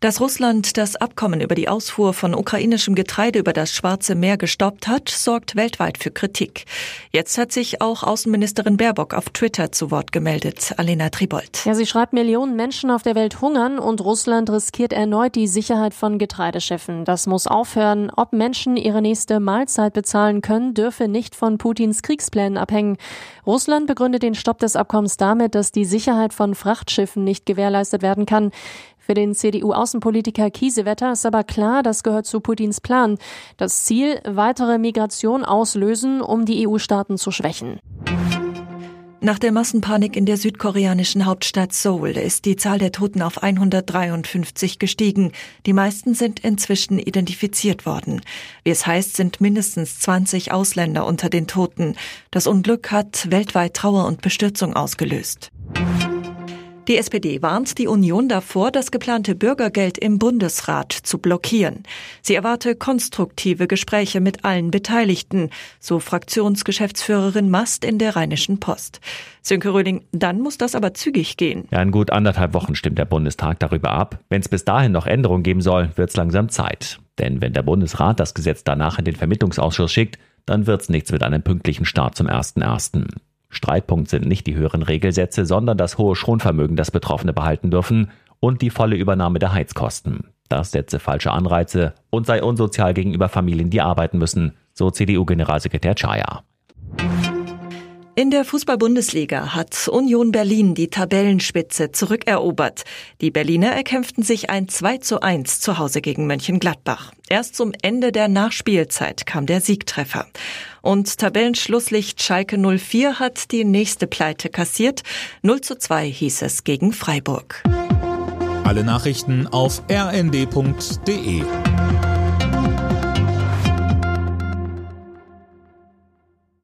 Dass Russland das Abkommen über die Ausfuhr von ukrainischem Getreide über das Schwarze Meer gestoppt hat, sorgt weltweit für Kritik. Jetzt hat sich auch Außenministerin Baerbock auf Twitter zu Wort gemeldet. Alena Tribold. Ja, sie schreibt, Millionen Menschen auf der Welt hungern und Russland riskiert erneut die Sicherheit von Getreideschiffen. Das muss aufhören. Ob Menschen ihre nächste Mahlzeit bezahlen können, dürfe nicht von Putins Kriegsplänen abhängen. Russland begründet den Stopp des Abkommens damit, dass die Sicherheit von Frachtschiffen nicht gewährleistet werden kann. Für den CDU-Außenpolitiker Kiesewetter ist aber klar, das gehört zu Putins Plan. Das Ziel, weitere Migration auslösen, um die EU-Staaten zu schwächen. Nach der Massenpanik in der südkoreanischen Hauptstadt Seoul ist die Zahl der Toten auf 153 gestiegen. Die meisten sind inzwischen identifiziert worden. Wie es heißt, sind mindestens 20 Ausländer unter den Toten. Das Unglück hat weltweit Trauer und Bestürzung ausgelöst. Die SPD warnt die Union davor, das geplante Bürgergeld im Bundesrat zu blockieren. Sie erwarte konstruktive Gespräche mit allen Beteiligten, so Fraktionsgeschäftsführerin Mast in der Rheinischen Post. Sönke Röding, dann muss das aber zügig gehen. Ja, in gut anderthalb Wochen stimmt der Bundestag darüber ab. Wenn es bis dahin noch Änderungen geben soll, wird es langsam Zeit. Denn wenn der Bundesrat das Gesetz danach in den Vermittlungsausschuss schickt, dann wird es nichts mit einem pünktlichen Start zum 1.1. Streitpunkt sind nicht die höheren Regelsätze, sondern das hohe Schonvermögen, das Betroffene behalten dürfen und die volle Übernahme der Heizkosten. Das setze falsche Anreize und sei unsozial gegenüber Familien, die arbeiten müssen, so CDU-Generalsekretär Chaya. In der Fußball-Bundesliga hat Union Berlin die Tabellenspitze zurückerobert. Die Berliner erkämpften sich ein 2 zu 1 zu Hause gegen Mönchengladbach. Erst zum Ende der Nachspielzeit kam der Siegtreffer. Und Tabellenschlusslicht Schalke 04 hat die nächste Pleite kassiert. 0 zu 2 hieß es gegen Freiburg. Alle Nachrichten auf rnd.de